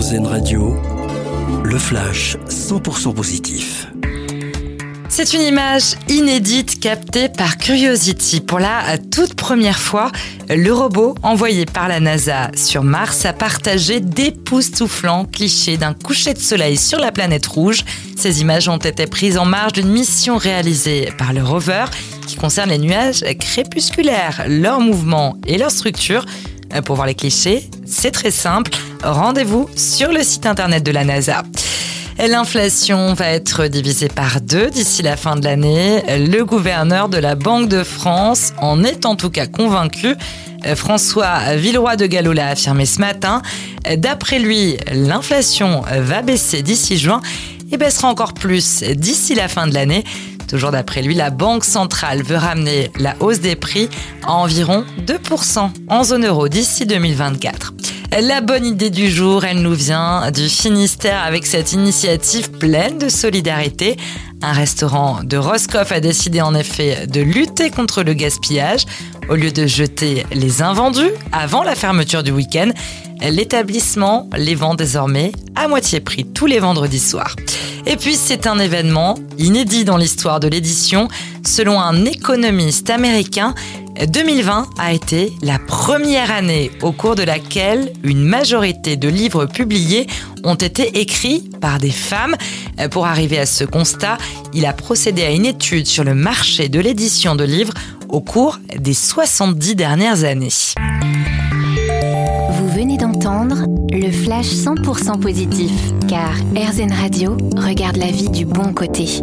Radio, le flash 100% positif. C'est une image inédite captée par Curiosity. Pour la toute première fois, le robot envoyé par la NASA sur Mars a partagé d'époustouflants clichés d'un coucher de soleil sur la planète rouge. Ces images ont été prises en marge d'une mission réalisée par le rover qui concerne les nuages crépusculaires, leur mouvement et leur structure. Pour voir les clichés, c'est très simple. Rendez-vous sur le site internet de la NASA. L'inflation va être divisée par deux d'ici la fin de l'année. Le gouverneur de la Banque de France en est en tout cas convaincu. François Villeroy de Gallo l'a affirmé ce matin. D'après lui, l'inflation va baisser d'ici juin et baissera encore plus d'ici la fin de l'année. Toujours d'après lui, la Banque centrale veut ramener la hausse des prix à environ 2% en zone euro d'ici 2024. La bonne idée du jour, elle nous vient du Finistère avec cette initiative pleine de solidarité. Un restaurant de Roscoff a décidé en effet de lutter contre le gaspillage. Au lieu de jeter les invendus avant la fermeture du week-end, l'établissement les vend désormais à moitié prix tous les vendredis soirs. Et puis c'est un événement inédit dans l'histoire de l'édition. Selon un économiste américain, 2020 a été la première année au cours de laquelle une majorité de livres publiés ont été écrits par des femmes. Pour arriver à ce constat, il a procédé à une étude sur le marché de l'édition de livres au cours des 70 dernières années. Vous venez d'entendre le flash 100% positif, car RZN Radio regarde la vie du bon côté.